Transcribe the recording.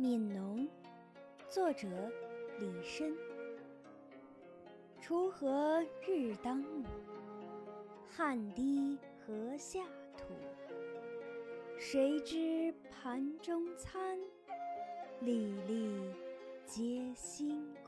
悯农作者李绅锄禾日当午，汗滴禾下土。谁知盘中餐，粒粒皆辛苦。